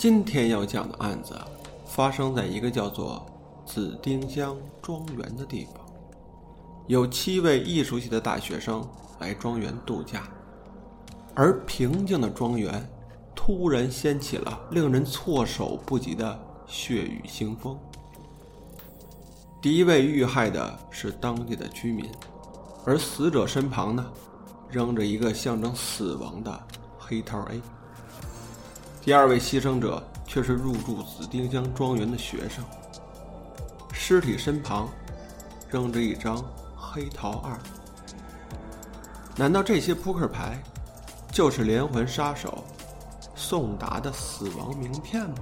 今天要讲的案子发生在一个叫做紫丁香庄园的地方，有七位艺术系的大学生来庄园度假，而平静的庄园突然掀起了令人措手不及的血雨腥风。第一位遇害的是当地的居民，而死者身旁呢，扔着一个象征死亡的黑桃 A。第二位牺牲者却是入住紫丁香庄园的学生，尸体身旁扔着一张黑桃二。难道这些扑克牌就是连环杀手送达的死亡名片吗？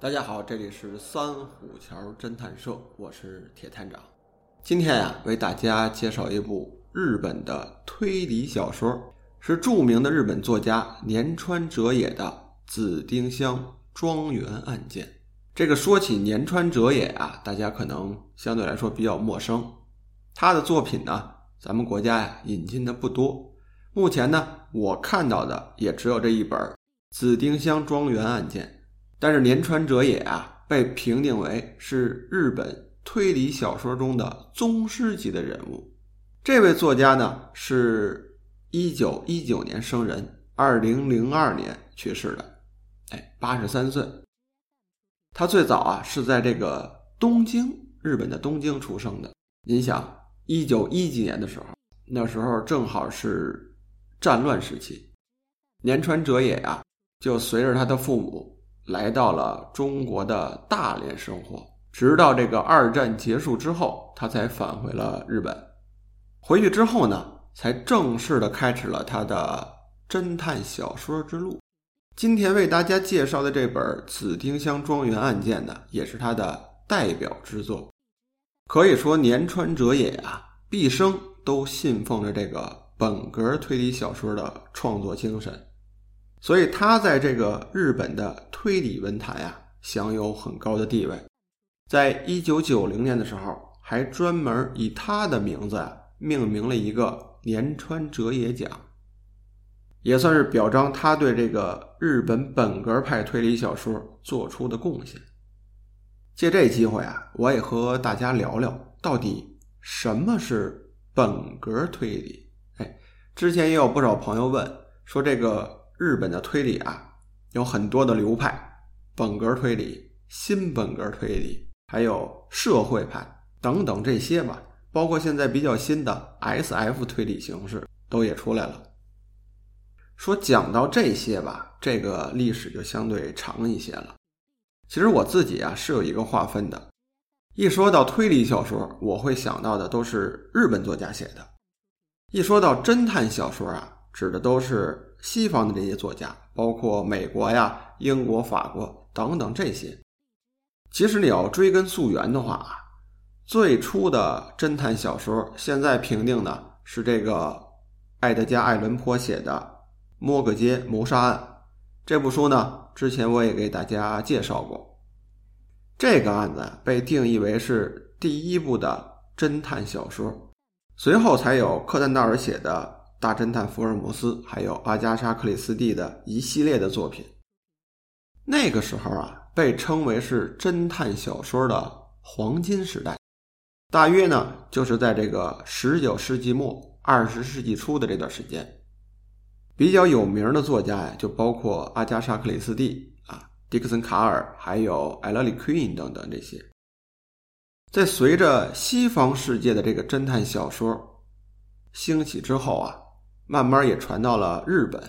大家好，这里是三虎桥侦探社，我是铁探长。今天呀，为大家介绍一部日本的推理小说，是著名的日本作家年川哲也的《紫丁香庄园案件》。这个说起年川哲也啊，大家可能相对来说比较陌生。他的作品呢，咱们国家呀引进的不多。目前呢，我看到的也只有这一本《紫丁香庄园案件》。但是年川哲也啊，被评定为是日本推理小说中的宗师级的人物。这位作家呢，是一九一九年生人，二零零二年去世的，哎，八十三岁。他最早啊是在这个东京，日本的东京出生的。您想，一九一几年的时候，那时候正好是战乱时期，年川哲也啊，就随着他的父母。来到了中国的大连生活，直到这个二战结束之后，他才返回了日本。回去之后呢，才正式的开始了他的侦探小说之路。今天为大家介绍的这本《紫丁香庄园案件》呢，也是他的代表之作。可以说，年川哲也啊，毕生都信奉着这个本格推理小说的创作精神。所以他在这个日本的推理文坛呀，享有很高的地位。在一九九零年的时候，还专门以他的名字命名了一个年川哲也奖，也算是表彰他对这个日本本格派推理小说做出的贡献。借这机会啊，我也和大家聊聊，到底什么是本格推理？哎，之前也有不少朋友问说这个。日本的推理啊，有很多的流派，本格推理、新本格推理，还有社会派等等这些吧。包括现在比较新的 S.F 推理形式都也出来了。说讲到这些吧，这个历史就相对长一些了。其实我自己啊是有一个划分的，一说到推理小说，我会想到的都是日本作家写的；一说到侦探小说啊。指的都是西方的这些作家，包括美国呀、英国、法国等等这些。其实你要追根溯源的话啊，最初的侦探小说，现在评定的是这个爱德加·爱伦坡写的《摩格街谋杀案》这部书呢。之前我也给大家介绍过，这个案子被定义为是第一部的侦探小说，随后才有柯南道尔写的。大侦探福尔摩斯，还有阿加莎·克里斯蒂的一系列的作品，那个时候啊，被称为是侦探小说的黄金时代。大约呢，就是在这个十九世纪末、二十世纪初的这段时间。比较有名的作家呀，就包括阿加莎·克里斯蒂啊、迪克森·卡尔，还有艾勒里·奎因等等这些。在随着西方世界的这个侦探小说兴起之后啊。慢慢也传到了日本，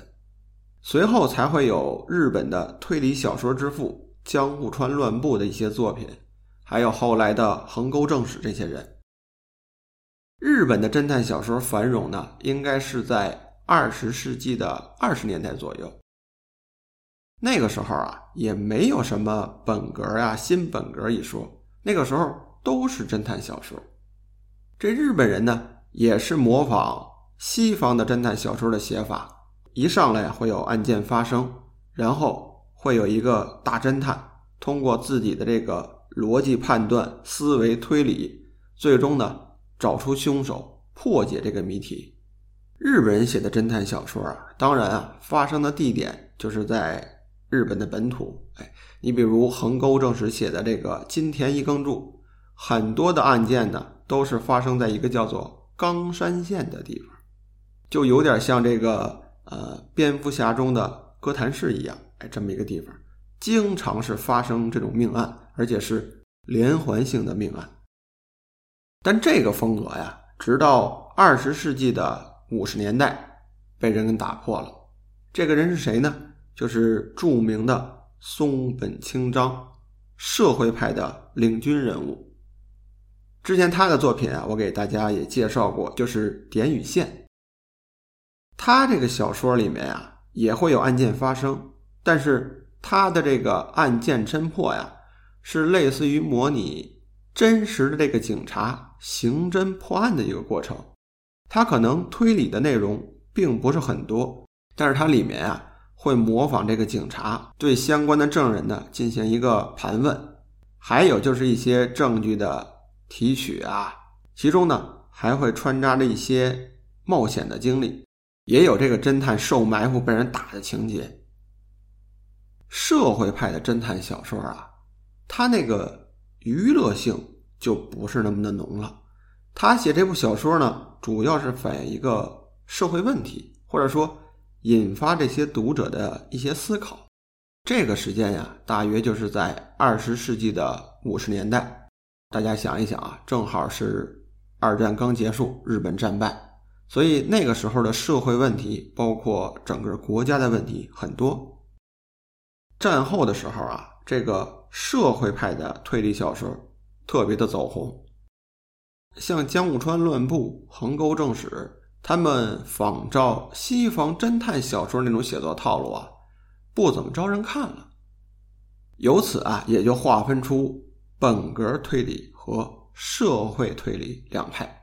随后才会有日本的推理小说之父江户川乱步的一些作品，还有后来的横沟正史这些人。日本的侦探小说繁荣呢，应该是在二十世纪的二十年代左右。那个时候啊，也没有什么本格啊、新本格一说，那个时候都是侦探小说。这日本人呢，也是模仿。西方的侦探小说的写法，一上来会有案件发生，然后会有一个大侦探通过自己的这个逻辑判断、思维推理，最终呢找出凶手，破解这个谜题。日本人写的侦探小说啊，当然啊，发生的地点就是在日本的本土。哎，你比如横沟正史写的这个金田一耕助，很多的案件呢都是发生在一个叫做冈山县的地方，就有点像这个呃蝙蝠侠中的哥谭市一样，哎，这么一个地方，经常是发生这种命案，而且是连环性的命案。但这个风格呀，直到二十世纪的。五十年代被人给打破了，这个人是谁呢？就是著名的松本清张，社会派的领军人物。之前他的作品啊，我给大家也介绍过，就是《点与线》。他这个小说里面啊，也会有案件发生，但是他的这个案件侦破呀，是类似于模拟真实的这个警察刑侦破案的一个过程。他可能推理的内容并不是很多，但是它里面啊会模仿这个警察对相关的证人呢进行一个盘问，还有就是一些证据的提取啊，其中呢还会穿插着一些冒险的经历，也有这个侦探受埋伏被人打的情节。社会派的侦探小说啊，它那个娱乐性就不是那么的浓了。他写这部小说呢，主要是反映一个社会问题，或者说引发这些读者的一些思考。这个时间呀，大约就是在二十世纪的五十年代。大家想一想啊，正好是二战刚结束，日本战败，所以那个时候的社会问题，包括整个国家的问题很多。战后的时候啊，这个社会派的推理小说特别的走红。像江户川乱步、横沟正史，他们仿照西方侦探小说那种写作套路啊，不怎么招人看了。由此啊，也就划分出本格推理和社会推理两派。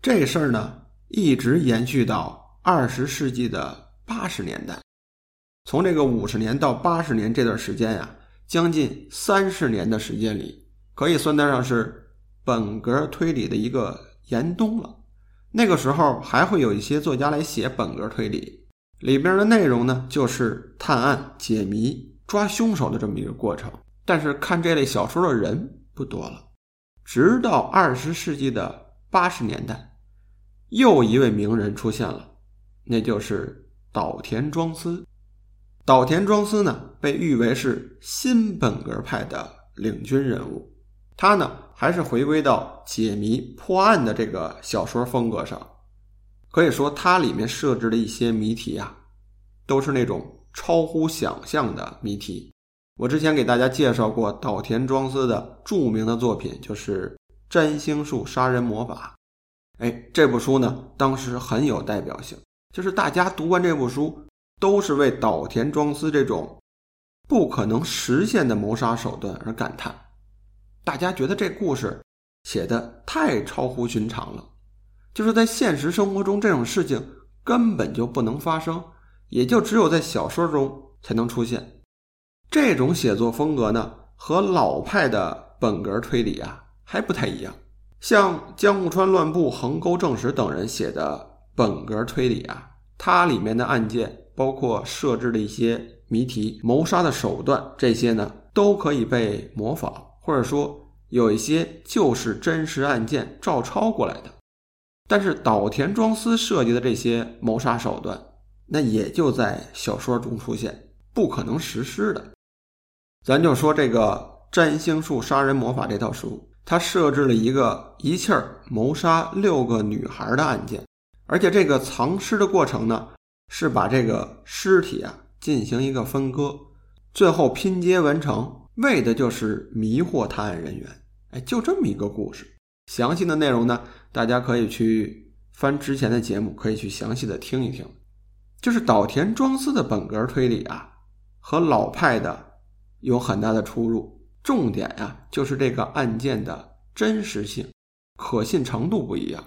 这事儿呢，一直延续到二十世纪的八十年代。从这个五十年到八十年这段时间呀，将近三十年的时间里，可以算得上是。本格推理的一个严冬了，那个时候还会有一些作家来写本格推理，里边的内容呢就是探案、解谜、抓凶手的这么一个过程。但是看这类小说的人不多了。直到二十世纪的八十年代，又一位名人出现了，那就是岛田庄司。岛田庄司呢，被誉为是新本格派的领军人物。他呢，还是回归到解谜破案的这个小说风格上，可以说它里面设置的一些谜题啊，都是那种超乎想象的谜题。我之前给大家介绍过岛田庄司的著名的作品，就是《占星术杀人魔法》。哎，这部书呢，当时很有代表性，就是大家读完这部书，都是为岛田庄司这种不可能实现的谋杀手段而感叹。大家觉得这故事写的太超乎寻常了，就是在现实生活中这种事情根本就不能发生，也就只有在小说中才能出现。这种写作风格呢，和老派的本格推理啊还不太一样。像江户川乱步、横沟正史等人写的本格推理啊，它里面的案件，包括设置的一些谜题、谋杀的手段，这些呢都可以被模仿。或者说有一些就是真实案件照抄过来的，但是岛田庄司设计的这些谋杀手段，那也就在小说中出现，不可能实施的。咱就说这个占星术杀人魔法这套书，他设置了一个一气儿谋杀六个女孩的案件，而且这个藏尸的过程呢，是把这个尸体啊进行一个分割，最后拼接完成。为的就是迷惑探案人员，哎，就这么一个故事。详细的内容呢，大家可以去翻之前的节目，可以去详细的听一听。就是岛田庄司的本格推理啊，和老派的有很大的出入。重点呀，就是这个案件的真实性、可信程度不一样。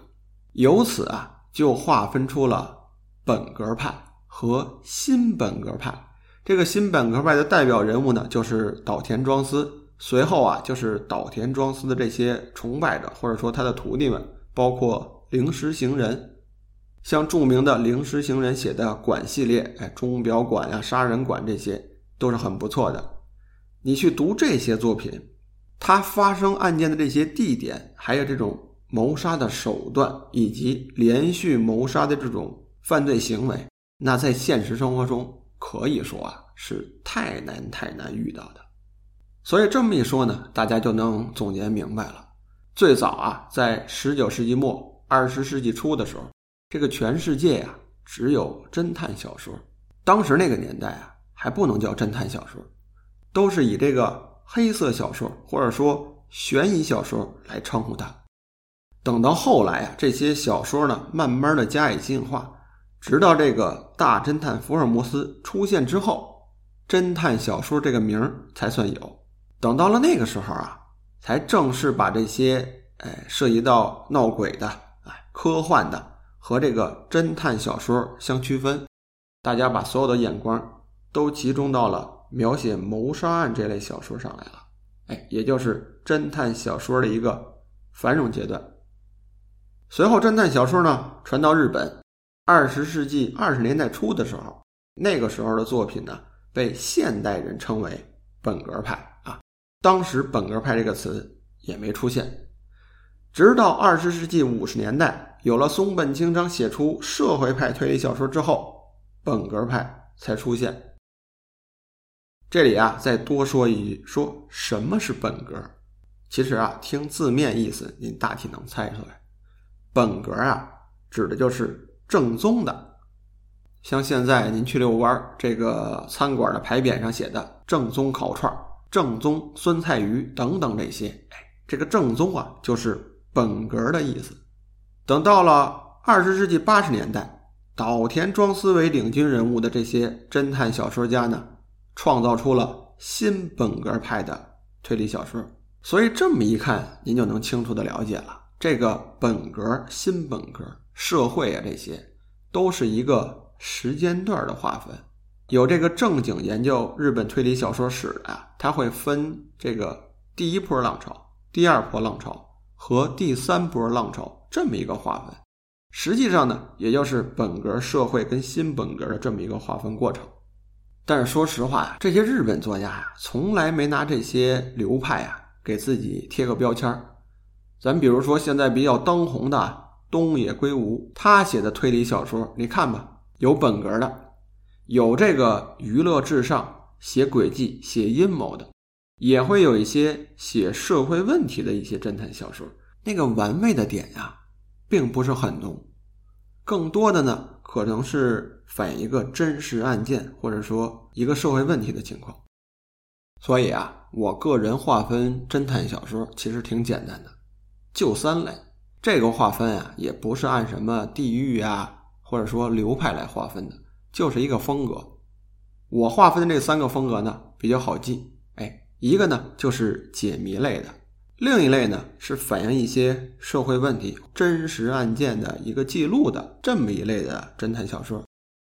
由此啊，就划分出了本格派和新本格派。这个新本格派的代表人物呢，就是岛田庄司随后啊，就是岛田庄司的这些崇拜者，或者说他的徒弟们，包括灵石行人，像著名的灵石行人写的《馆》系列，哎，钟表馆呀、杀人馆这些都是很不错的。你去读这些作品，他发生案件的这些地点，还有这种谋杀的手段，以及连续谋杀的这种犯罪行为，那在现实生活中可以说啊是太难太难遇到的。所以这么一说呢，大家就能总结明白了。最早啊，在十九世纪末、二十世纪初的时候，这个全世界呀只有侦探小说。当时那个年代啊，还不能叫侦探小说。都是以这个黑色小说或者说悬疑小说来称呼它。等到后来啊，这些小说呢，慢慢的加以进化，直到这个大侦探福尔摩斯出现之后，侦探小说这个名儿才算有。等到了那个时候啊，才正式把这些哎涉及到闹鬼的、哎科幻的和这个侦探小说相区分。大家把所有的眼光都集中到了。描写谋杀案这类小说上来了，哎，也就是侦探小说的一个繁荣阶段。随后，侦探小说呢传到日本，二十世纪二十年代初的时候，那个时候的作品呢被现代人称为本格派啊。当时“本格派”这个词也没出现，直到二十世纪五十年代，有了松本清张写出社会派推理小说之后，本格派才出现。这里啊，再多说一句，说什么是本格？其实啊，听字面意思，您大体能猜出来。本格啊，指的就是正宗的。像现在您去遛弯这个餐馆的牌匾上写的“正宗烤串”“正宗酸菜鱼”等等这些，哎，这个正宗啊，就是本格的意思。等到了二十世纪八十年代，岛田庄司为领军人物的这些侦探小说家呢。创造出了新本格派的推理小说，所以这么一看，您就能清楚的了解了。这个本格、新本格、社会啊，这些都是一个时间段的划分。有这个正经研究日本推理小说史的啊，他会分这个第一波浪潮、第二波浪潮和第三波浪潮这么一个划分。实际上呢，也就是本格社会跟新本格的这么一个划分过程。但是说实话呀，这些日本作家呀，从来没拿这些流派啊给自己贴个标签儿。咱比如说现在比较当红的东野圭吾，他写的推理小说，你看吧，有本格的，有这个娱乐至上、写诡计、写阴谋的，也会有一些写社会问题的一些侦探小说。那个玩味的点呀，并不是很浓，更多的呢，可能是。反映一个真实案件，或者说一个社会问题的情况。所以啊，我个人划分侦探小说其实挺简单的，就三类。这个划分啊，也不是按什么地域啊，或者说流派来划分的，就是一个风格。我划分的这三个风格呢，比较好记。哎，一个呢就是解谜类的，另一类呢是反映一些社会问题、真实案件的一个记录的这么一类的侦探小说。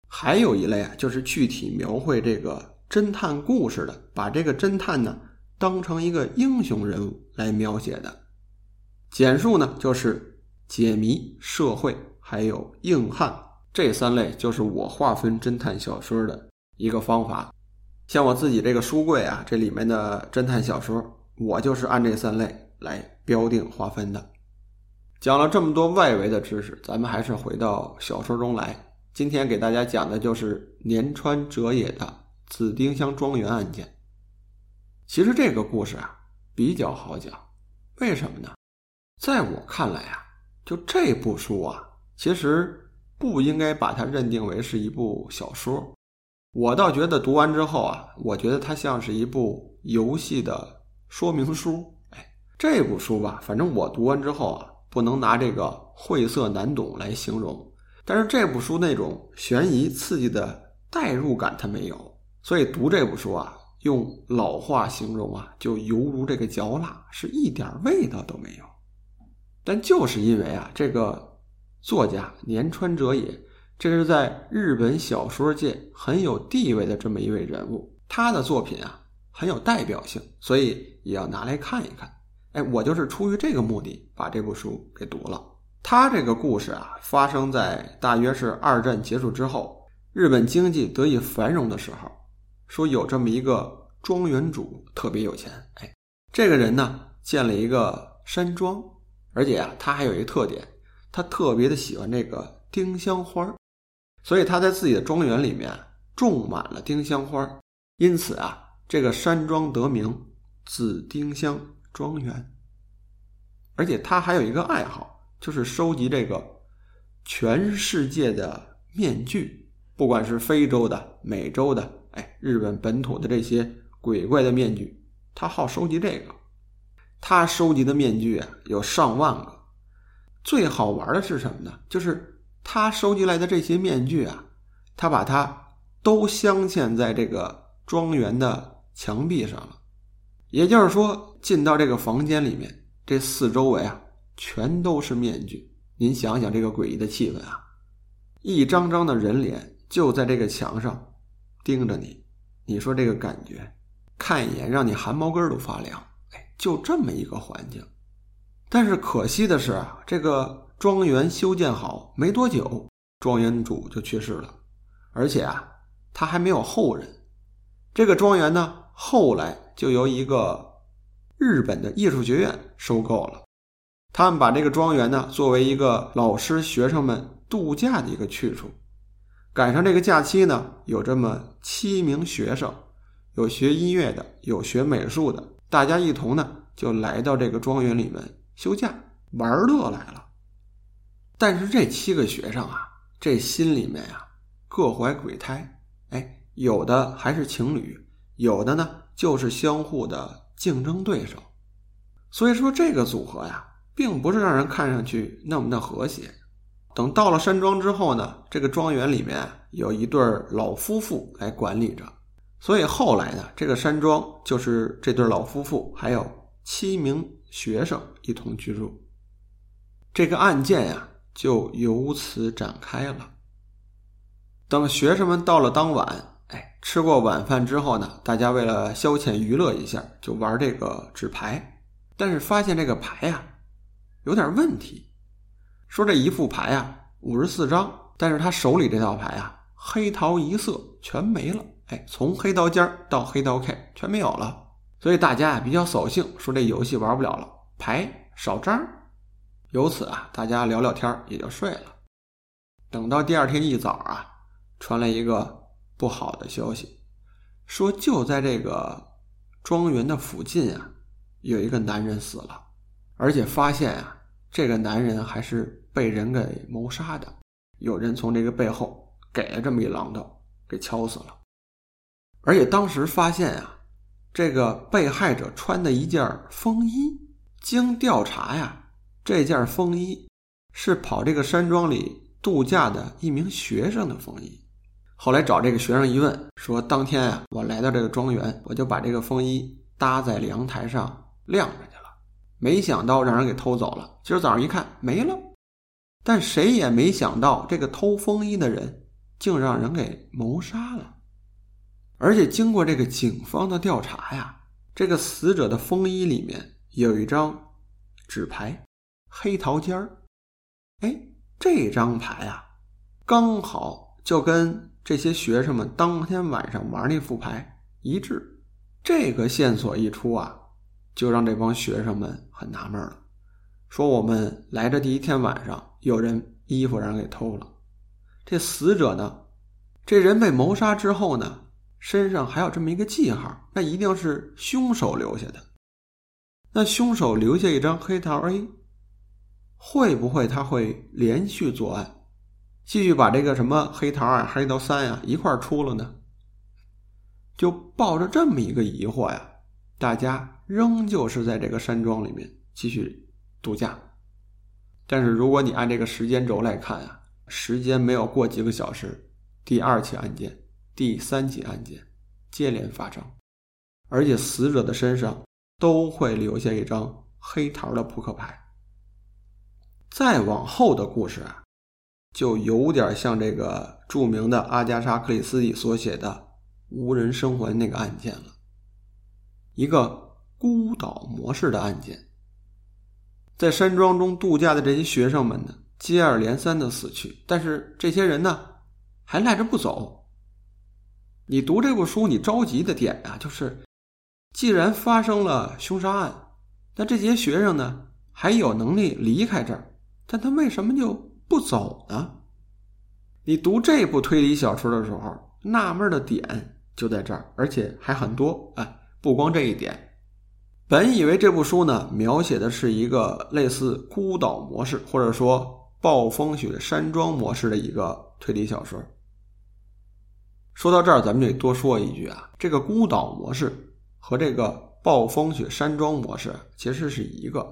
还有一类啊，就是具体描绘这个侦探故事的，把这个侦探呢当成一个英雄人物来描写的。简述呢就是解谜、社会还有硬汉这三类，就是我划分侦探小说的一个方法。像我自己这个书柜啊，这里面的侦探小说，我就是按这三类来标定划分的。讲了这么多外围的知识，咱们还是回到小说中来。今天给大家讲的就是年川哲也的紫丁香庄园案件。其实这个故事啊比较好讲，为什么呢？在我看来啊，就这部书啊，其实不应该把它认定为是一部小说。我倒觉得读完之后啊，我觉得它像是一部游戏的说明书。哎，这部书吧，反正我读完之后啊，不能拿这个晦涩难懂来形容。但是这部书那种悬疑刺激的代入感它没有，所以读这部书啊，用老话形容啊，就犹如这个嚼蜡，是一点味道都没有。但就是因为啊，这个作家年川哲也，这是在日本小说界很有地位的这么一位人物，他的作品啊，很有代表性，所以也要拿来看一看。哎，我就是出于这个目的把这部书给读了。他这个故事啊，发生在大约是二战结束之后，日本经济得以繁荣的时候。说有这么一个庄园主特别有钱，哎，这个人呢建了一个山庄，而且啊，他还有一个特点，他特别的喜欢这个丁香花，所以他在自己的庄园里面种满了丁香花，因此啊，这个山庄得名紫丁香庄园。而且他还有一个爱好，就是收集这个全世界的面具，不管是非洲的、美洲的。哎，日本本土的这些鬼怪的面具，他好收集这个。他收集的面具啊，有上万个。最好玩的是什么呢？就是他收集来的这些面具啊，他把它都镶嵌在这个庄园的墙壁上了。也就是说，进到这个房间里面，这四周围啊，全都是面具。您想想这个诡异的气氛啊，一张张的人脸就在这个墙上。盯着你，你说这个感觉，看一眼让你汗毛根都发凉。哎，就这么一个环境，但是可惜的是啊，这个庄园修建好没多久，庄园主就去世了，而且啊，他还没有后人。这个庄园呢，后来就由一个日本的艺术学院收购了。他们把这个庄园呢，作为一个老师学生们度假的一个去处。赶上这个假期呢，有这么七名学生，有学音乐的，有学美术的，大家一同呢就来到这个庄园里面休假玩乐来了。但是这七个学生啊，这心里面啊各怀鬼胎，哎，有的还是情侣，有的呢就是相互的竞争对手。所以说这个组合呀，并不是让人看上去那么的和谐。等到了山庄之后呢，这个庄园里面有一对老夫妇来管理着，所以后来呢，这个山庄就是这对老夫妇还有七名学生一同居住。这个案件呀，就由此展开了。等学生们到了当晚，哎，吃过晚饭之后呢，大家为了消遣娱乐一下，就玩这个纸牌，但是发现这个牌呀，有点问题。说这一副牌啊，五十四张，但是他手里这套牌啊，黑桃一色全没了。哎，从黑桃尖到黑桃 K 全没有了。所以大家啊比较扫兴，说这游戏玩不了了，牌少张。由此啊，大家聊聊天也就睡了。等到第二天一早啊，传来一个不好的消息，说就在这个庄园的附近啊，有一个男人死了，而且发现啊。这个男人还是被人给谋杀的，有人从这个背后给了这么一榔头，给敲死了。而且当时发现啊，这个被害者穿的一件风衣，经调查呀，这件风衣是跑这个山庄里度假的一名学生的风衣。后来找这个学生一问，说当天啊，我来到这个庄园，我就把这个风衣搭在阳台上晾着去了。没想到让人给偷走了。今儿早上一看没了，但谁也没想到这个偷风衣的人竟让人给谋杀了。而且经过这个警方的调查呀，这个死者的风衣里面有一张纸牌，黑桃尖儿。哎，这张牌啊，刚好就跟这些学生们当天晚上玩那副牌一致。这个线索一出啊。就让这帮学生们很纳闷了，说我们来的第一天晚上，有人衣服让人给偷了。这死者呢，这人被谋杀之后呢，身上还有这么一个记号，那一定是凶手留下的。那凶手留下一张黑桃 A，会不会他会连续作案，继续把这个什么黑桃二、黑桃三呀一块出了呢？就抱着这么一个疑惑呀，大家。仍旧是在这个山庄里面继续度假，但是如果你按这个时间轴来看啊，时间没有过几个小时，第二起案件、第三起案件接连发生，而且死者的身上都会留下一张黑桃的扑克牌。再往后的故事啊，就有点像这个著名的阿加莎·克里斯蒂所写的《无人生还》那个案件了。一个孤岛模式的案件。在山庄中度假的这些学生们呢，接二连三的死去，但是这些人呢，还赖着不走。你读这部书，你着急的点啊，就是既然发生了凶杀案，那这些学生呢，还有能力离开这儿，但他为什么就不走呢？你读这部推理小说的时候，纳闷的点就在这儿，而且还很多。哎，不光这一点。本以为这部书呢，描写的是一个类似孤岛模式，或者说暴风雪山庄模式的一个推理小说。说到这儿，咱们得多说一句啊，这个孤岛模式和这个暴风雪山庄模式其实是一个。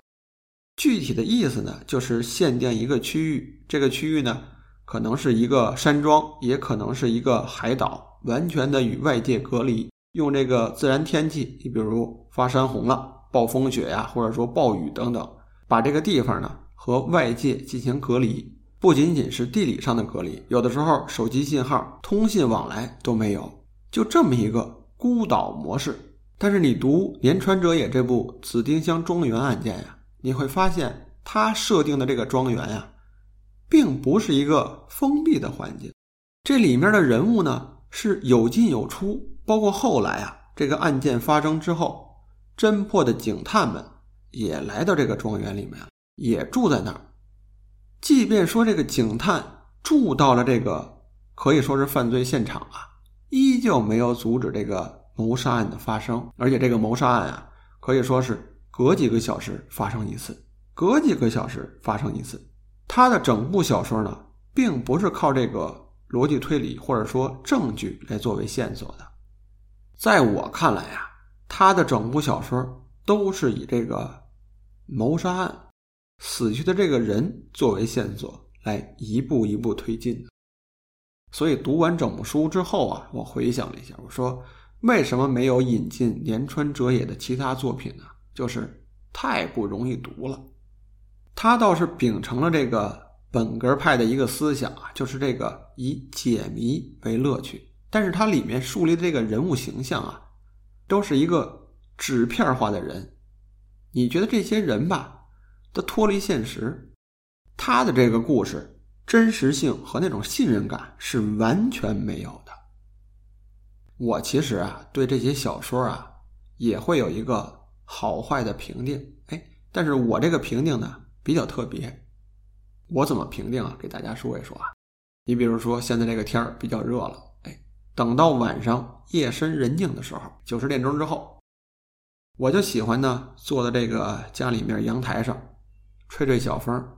具体的意思呢，就是限定一个区域，这个区域呢，可能是一个山庄，也可能是一个海岛，完全的与外界隔离。用这个自然天气，你比如发山洪了、暴风雪呀，或者说暴雨等等，把这个地方呢和外界进行隔离，不仅仅是地理上的隔离，有的时候手机信号、通信往来都没有，就这么一个孤岛模式。但是你读《连川哲也》这部紫丁香庄园案件呀，你会发现他设定的这个庄园呀，并不是一个封闭的环境，这里面的人物呢是有进有出。包括后来啊，这个案件发生之后，侦破的警探们也来到这个庄园里面，也住在那儿。即便说这个警探住到了这个可以说是犯罪现场啊，依旧没有阻止这个谋杀案的发生。而且这个谋杀案啊，可以说是隔几个小时发生一次，隔几个小时发生一次。他的整部小说呢，并不是靠这个逻辑推理或者说证据来作为线索的。在我看来呀，他的整部小说都是以这个谋杀案、死去的这个人作为线索来一步一步推进的。所以读完整部书之后啊，我回想了一下，我说为什么没有引进连川哲也的其他作品呢？就是太不容易读了。他倒是秉承了这个本格派的一个思想啊，就是这个以解谜为乐趣。但是它里面树立的这个人物形象啊，都是一个纸片化的人。你觉得这些人吧，都脱离现实，他的这个故事真实性和那种信任感是完全没有的。我其实啊，对这些小说啊，也会有一个好坏的评定。哎，但是我这个评定呢比较特别。我怎么评定啊？给大家说一说啊。你比如说，现在这个天儿比较热了。哎等到晚上夜深人静的时候，九十点钟之后，我就喜欢呢坐在这个家里面阳台上，吹吹小风，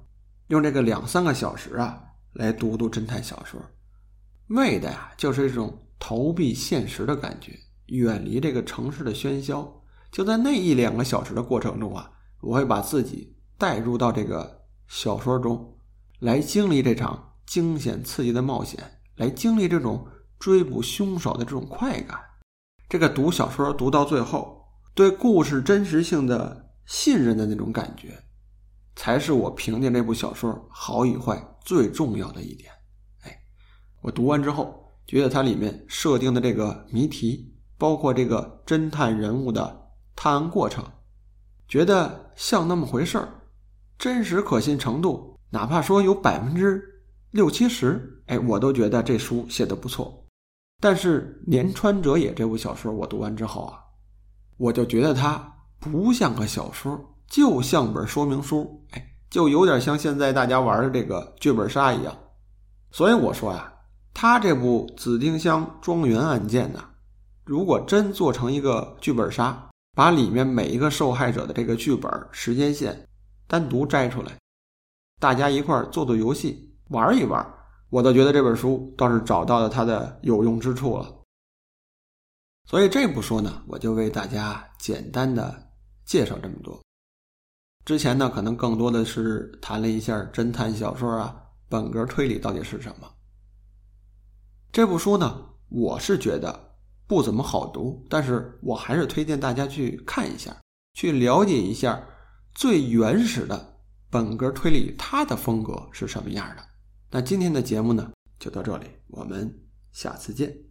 用这个两三个小时啊来读读侦探小说，为的呀就是一种逃避现实的感觉，远离这个城市的喧嚣。就在那一两个小时的过程中啊，我会把自己带入到这个小说中，来经历这场惊险刺激的冒险，来经历这种。追捕凶手的这种快感，这个读小说读到最后，对故事真实性的信任的那种感觉，才是我评定这部小说好与坏最重要的一点。哎，我读完之后，觉得它里面设定的这个谜题，包括这个侦探人物的探案过程，觉得像那么回事儿，真实可信程度，哪怕说有百分之六七十，哎，我都觉得这书写的不错。但是《连川哲也》这部小说我读完之后啊，我就觉得它不像个小说，就像本说明书，哎，就有点像现在大家玩的这个剧本杀一样。所以我说呀，他这部《紫丁香庄园案件》呢，如果真做成一个剧本杀，把里面每一个受害者的这个剧本时间线单独摘出来，大家一块做做游戏，玩一玩。我倒觉得这本书倒是找到了它的有用之处了，所以这部书呢，我就为大家简单的介绍这么多。之前呢，可能更多的是谈了一下侦探小说啊、本格推理到底是什么。这部书呢，我是觉得不怎么好读，但是我还是推荐大家去看一下，去了解一下最原始的本格推理它的风格是什么样的。那今天的节目呢，就到这里，我们下次见。